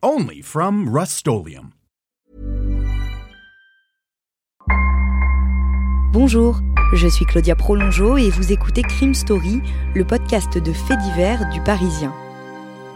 Only from Rust Bonjour, je suis Claudia Prolongeau et vous écoutez Crime Story, le podcast de faits divers du Parisien.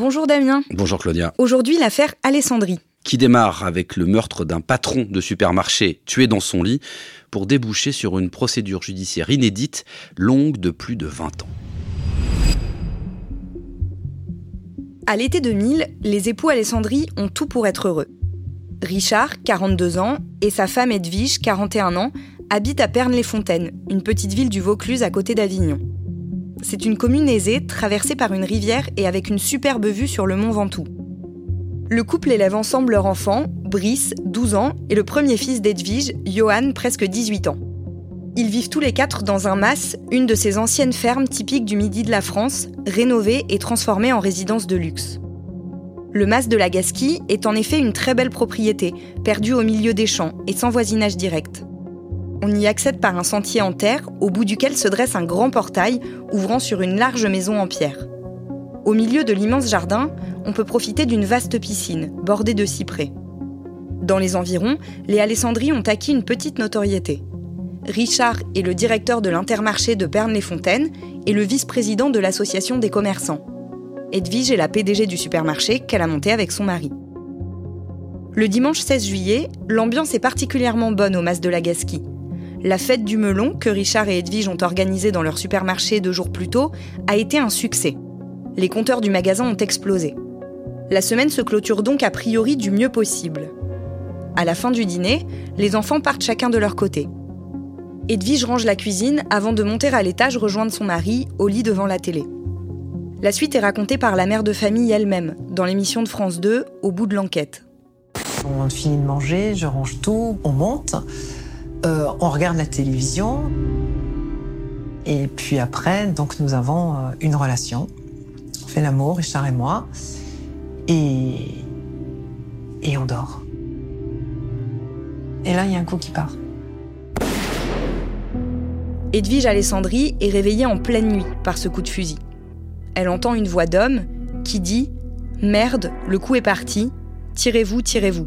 Bonjour Damien. Bonjour Claudia. Aujourd'hui, l'affaire Alessandrie. Qui démarre avec le meurtre d'un patron de supermarché tué dans son lit pour déboucher sur une procédure judiciaire inédite longue de plus de 20 ans. À l'été 2000, les époux Alessandrie ont tout pour être heureux. Richard, 42 ans, et sa femme Edwige, 41 ans, habitent à Pernes-les-Fontaines, une petite ville du Vaucluse à côté d'Avignon. C'est une commune aisée, traversée par une rivière et avec une superbe vue sur le mont Ventoux. Le couple élève ensemble leur enfant, Brice, 12 ans, et le premier fils d'Edwige, Johan, presque 18 ans. Ils vivent tous les quatre dans un mas, une de ces anciennes fermes typiques du midi de la France, rénovée et transformée en résidence de luxe. Le mas de la Gasquille est en effet une très belle propriété, perdue au milieu des champs et sans voisinage direct. On y accède par un sentier en terre, au bout duquel se dresse un grand portail ouvrant sur une large maison en pierre. Au milieu de l'immense jardin, on peut profiter d'une vaste piscine, bordée de cyprès. Dans les environs, les Alessandries ont acquis une petite notoriété. Richard est le directeur de l'intermarché de Berne-les-Fontaines et le vice-président de l'association des commerçants. Edwige est la PDG du supermarché qu'elle a monté avec son mari. Le dimanche 16 juillet, l'ambiance est particulièrement bonne au Mas de la Gasquille. La fête du melon, que Richard et Edwige ont organisée dans leur supermarché deux jours plus tôt, a été un succès. Les compteurs du magasin ont explosé. La semaine se clôture donc a priori du mieux possible. À la fin du dîner, les enfants partent chacun de leur côté. Edwige range la cuisine avant de monter à l'étage rejoindre son mari au lit devant la télé. La suite est racontée par la mère de famille elle-même, dans l'émission de France 2, Au bout de l'enquête. On finit de manger, je range tout, on monte, euh, on regarde la télévision. Et puis après, donc nous avons euh, une relation. On fait l'amour, Richard et moi. Et, on dort. Et là, il y a un coup qui part. Edwige Alessandri est réveillée en pleine nuit par ce coup de fusil elle entend une voix d'homme qui dit ⁇ Merde, le coup est parti, tirez-vous, tirez-vous ⁇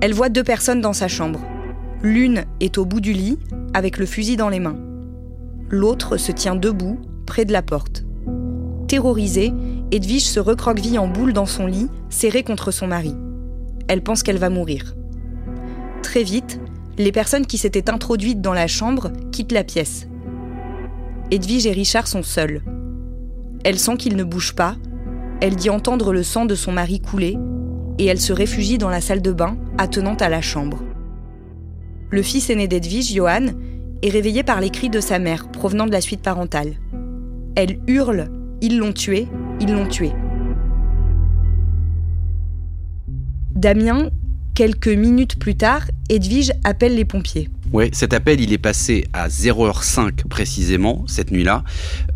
Elle voit deux personnes dans sa chambre. L'une est au bout du lit, avec le fusil dans les mains. L'autre se tient debout, près de la porte. Terrorisée, Edwige se recroqueville en boule dans son lit, serrée contre son mari. Elle pense qu'elle va mourir. Très vite, les personnes qui s'étaient introduites dans la chambre quittent la pièce. Edwige et Richard sont seuls. Elle sent qu'il ne bouge pas, elle dit entendre le sang de son mari couler, et elle se réfugie dans la salle de bain, attenante à la chambre. Le fils aîné d'Edwige, Johan, est réveillé par les cris de sa mère provenant de la suite parentale. Elle hurle Ils l'ont tué, ils l'ont tué. Damien, quelques minutes plus tard, Edwige appelle les pompiers. Oui, cet appel, il est passé à 0h05 précisément, cette nuit-là.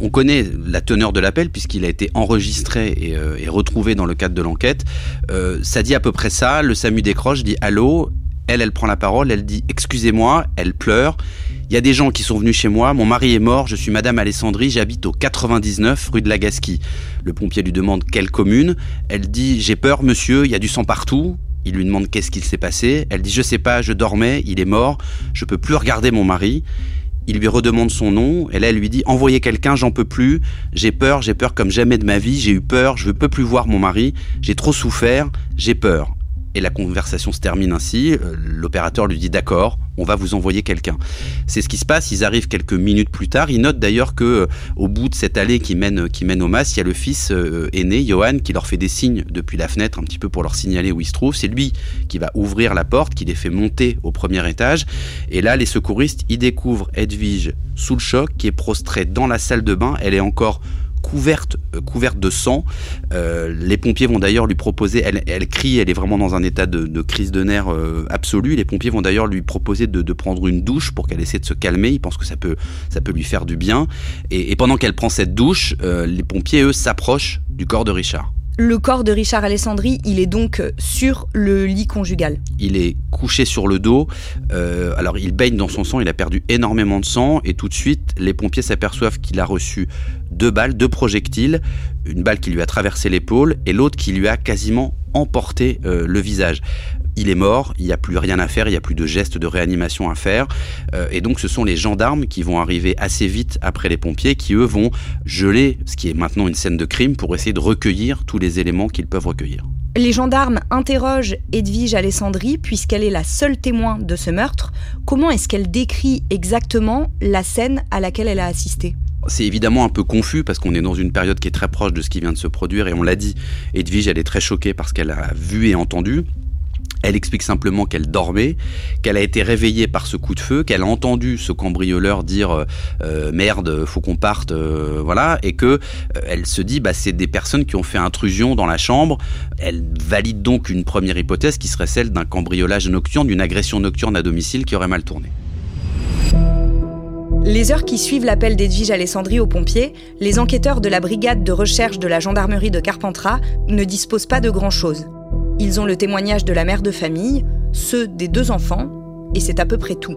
On connaît la teneur de l'appel puisqu'il a été enregistré et, euh, retrouvé dans le cadre de l'enquête. Euh, ça dit à peu près ça, le SAMU décroche, dit allô, elle, elle prend la parole, elle dit excusez-moi, elle pleure. Il y a des gens qui sont venus chez moi, mon mari est mort, je suis Madame Alessandrie, j'habite au 99 rue de la Gasquille. Le pompier lui demande quelle commune. Elle dit j'ai peur monsieur, il y a du sang partout. Il lui demande qu'est-ce qu'il s'est passé. Elle dit je sais pas, je dormais, il est mort, je peux plus regarder mon mari. Il lui redemande son nom, elle lui dit envoyez quelqu'un, j'en peux plus, j'ai peur, j'ai peur comme jamais de ma vie, j'ai eu peur, je ne peux plus voir mon mari, j'ai trop souffert, j'ai peur. Et la conversation se termine ainsi. Euh, l'opérateur lui dit d'accord, on va vous envoyer quelqu'un. C'est ce qui se passe. Ils arrivent quelques minutes plus tard. Ils notent d'ailleurs que euh, au bout de cette allée qui mène, qui mène au mas, il y a le fils euh, aîné, Johan, qui leur fait des signes depuis la fenêtre, un petit peu pour leur signaler où il se trouve. C'est lui qui va ouvrir la porte, qui les fait monter au premier étage. Et là, les secouristes, ils découvrent Edwige sous le choc, qui est prostrée dans la salle de bain. Elle est encore couverte, euh, couverte de sang. Euh, les pompiers vont d'ailleurs lui proposer, elle, crie, elle est vraiment dans un état de, crise de nerfs euh, absolu. Les pompiers vont d'ailleurs lui proposer de, prendre une douche pour qu'elle essaie de se calmer. Ils pensent que ça peut, lui faire du bien. Et pendant qu'elle prend cette douche, les pompiers, eux, s'approchent du corps de Richard. Le corps de Richard Alessandri, il est donc euh, sur le lit conjugal. Il est couché sur le dos. Euh, alors il baigne dans son sang, il a perdu énormément de sang et tout de suite les pompiers s'aperçoivent qu'il a reçu deux balles, deux projectiles, une balle qui lui a traversé l'épaule et l'autre qui lui a quasiment emporté euh, le visage il est mort, il n'y a plus rien à faire, il n'y a plus de gestes de réanimation à faire. Euh, et donc ce sont les gendarmes qui vont arriver assez vite après les pompiers, qui eux vont geler ce qui est maintenant une scène de crime pour essayer de recueillir tous les éléments qu'ils peuvent recueillir. Les gendarmes interrogent Edwige Alessandri puisqu'elle est la seule témoin de ce meurtre. Comment est-ce qu'elle décrit exactement la scène à laquelle elle a assisté? C'est évidemment un peu confus parce qu'on est dans une période qui est très proche de ce qui vient de se produire et on l'a dit, Edwige elle est très choquée parce qu'elle a vu et entendu. Elle explique simplement qu'elle dormait, qu'elle a été réveillée par ce coup de feu, qu'elle a entendu ce cambrioleur dire euh, euh, merde, faut qu'on parte, euh, voilà, et que elle se dit bah c'est des personnes qui ont fait intrusion dans la chambre. Elle valide donc une première hypothèse qui serait celle d'un cambriolage nocturne, d'une agression nocturne à domicile qui aurait mal tourné. Les heures qui suivent l'appel d'Edwige Alessandri aux pompiers, les enquêteurs de la brigade de recherche de la gendarmerie de Carpentras ne disposent pas de grand-chose. Ils ont le témoignage de la mère de famille, ceux des deux enfants, et c'est à peu près tout.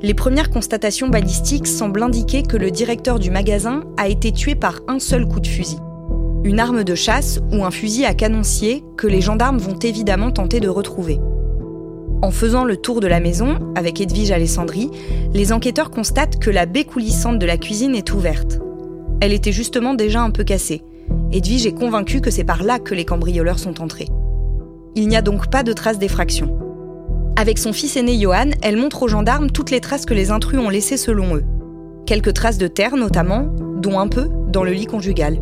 Les premières constatations balistiques semblent indiquer que le directeur du magasin a été tué par un seul coup de fusil. Une arme de chasse ou un fusil à canoncier que les gendarmes vont évidemment tenter de retrouver. En faisant le tour de la maison, avec Edwige Alessandri, les enquêteurs constatent que la baie coulissante de la cuisine est ouverte. Elle était justement déjà un peu cassée. Edwige est convaincue que c'est par là que les cambrioleurs sont entrés. Il n'y a donc pas de traces d'effraction. Avec son fils aîné Johan, elle montre aux gendarmes toutes les traces que les intrus ont laissées selon eux. Quelques traces de terre notamment, dont un peu dans le lit conjugal.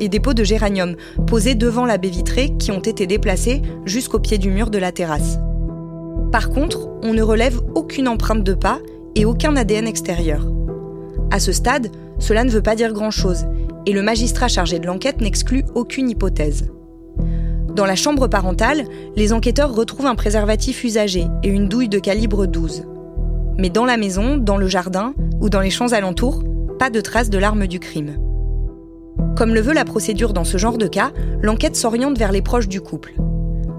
Et des pots de géranium posés devant la baie vitrée qui ont été déplacés jusqu'au pied du mur de la terrasse. Par contre, on ne relève aucune empreinte de pas et aucun ADN extérieur. À ce stade, cela ne veut pas dire grand-chose, et le magistrat chargé de l'enquête n'exclut aucune hypothèse. Dans la chambre parentale, les enquêteurs retrouvent un préservatif usagé et une douille de calibre 12. Mais dans la maison, dans le jardin ou dans les champs alentours, pas de traces de l'arme du crime. Comme le veut la procédure dans ce genre de cas, l'enquête s'oriente vers les proches du couple.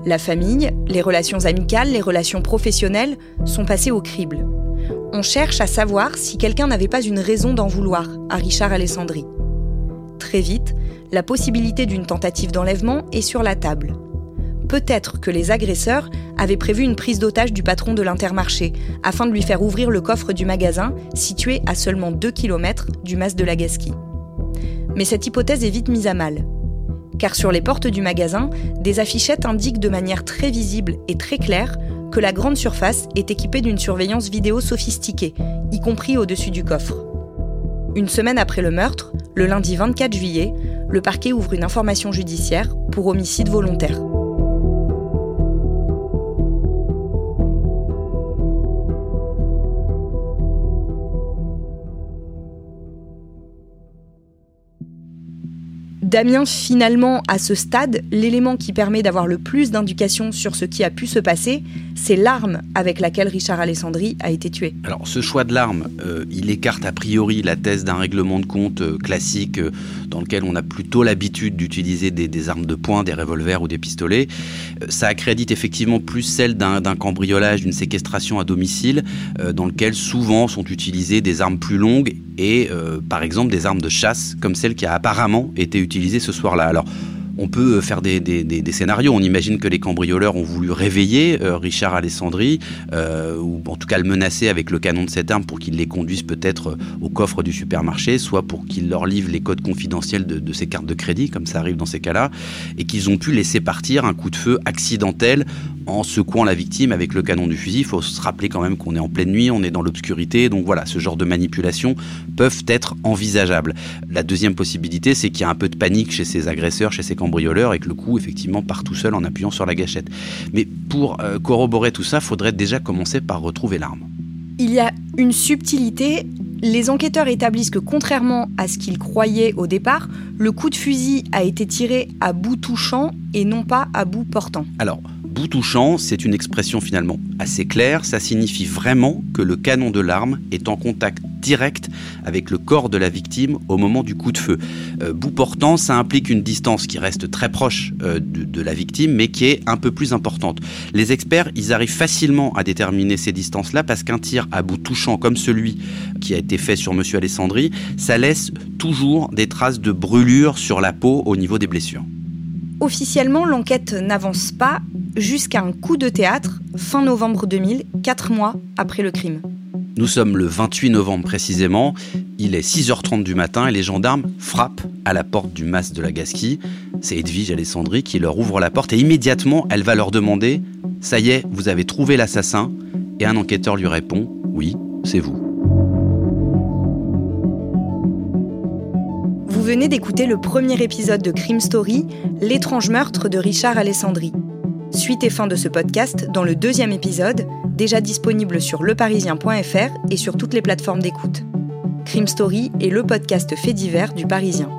La famille, les relations amicales, les relations professionnelles sont passées au crible. On cherche à savoir si quelqu'un n'avait pas une raison d'en vouloir à Richard Alessandri. Très vite, la possibilité d'une tentative d'enlèvement est sur la table. Peut-être que les agresseurs avaient prévu une prise d'otage du patron de l'intermarché afin de lui faire ouvrir le coffre du magasin situé à seulement 2 km du mas de la Gasquie. Mais cette hypothèse est vite mise à mal. Car sur les portes du magasin, des affichettes indiquent de manière très visible et très claire que la grande surface est équipée d'une surveillance vidéo sophistiquée, y compris au-dessus du coffre. Une semaine après le meurtre, le lundi 24 juillet, le parquet ouvre une information judiciaire pour homicide volontaire. Damien, finalement, à ce stade, l'élément qui permet d'avoir le plus d'indications sur ce qui a pu se passer, c'est l'arme avec laquelle Richard Alessandri a été tué. Alors, ce choix de l'arme, euh, il écarte a priori la thèse d'un règlement de compte euh, classique euh, dans lequel on a plutôt l'habitude d'utiliser des, armes de poing, des revolvers ou des pistolets. ça accrédite effectivement plus celle d'un cambriolage, d'une séquestration à domicile, dans lequel souvent sont utilisées des armes plus longues et, par exemple, des armes de chasse, comme celle qui a apparemment été utilisée ce soir-là. Alors, on peut faire des, scénarios. On imagine que les cambrioleurs ont voulu réveiller Richard Alessandri, ou en tout cas le menacer avec le canon de cette arme pour qu'il les conduise peut-être au coffre du supermarché, soit pour qu'il leur livre les codes confidentiels de, ses cartes de crédit, comme ça arrive dans ces cas-là, et qu'ils ont pu laisser partir un coup de feu accidentel en secouant la victime avec le canon du fusil. Il faut se rappeler quand même qu'on est en pleine nuit, on est dans l'obscurité, donc voilà, ce genre de manipulations peuvent être envisageables. La deuxième possibilité, c'est qu'il y a un peu de panique chez ces agresseurs, chez ces cambrioleurs, et que le coup, effectivement, part tout seul en appuyant sur la gâchette. Mais pour euh, corroborer tout ça, il faudrait déjà commencer par retrouver l'arme. Il y a une subtilité. Les enquêteurs établissent que contrairement à ce qu'ils croyaient au départ, le coup de fusil a été tiré à bout touchant et non pas à bout portant. Alors, bout touchant, c'est une expression finalement assez claire. Ça signifie vraiment que le canon de l'arme est en contact direct avec le corps de la victime au moment du coup de feu. Euh, bout portant, ça implique une distance qui reste très proche euh, de, la victime, mais qui est un peu plus importante. Les experts, ils arrivent facilement à déterminer ces distances-là parce qu'un tir à bout touchant comme celui qui a été fait sur Monsieur Alessandri, ça laisse toujours des traces de brûlure sur la peau au niveau des blessures. Officiellement, l'enquête n'avance pas jusqu'à un coup de théâtre fin novembre 2000, quatre mois après le crime. Nous sommes le 28 novembre précisément, il est 6h30 du matin et les gendarmes frappent à la porte du mas de la Gasquille. C'est Edwige Alessandri qui leur ouvre la porte et immédiatement elle va leur demander ⁇ ça y est, vous avez trouvé l'assassin ?⁇ Et un enquêteur lui répond ⁇ oui, c'est vous ⁇ Vous venez d'écouter le premier épisode de Crime Story, L'étrange meurtre de Richard Alessandri. Suite et fin de ce podcast dans le deuxième épisode, déjà disponible sur leparisien.fr et sur toutes les plateformes d'écoute. Crime Story est le podcast fait divers du Parisien.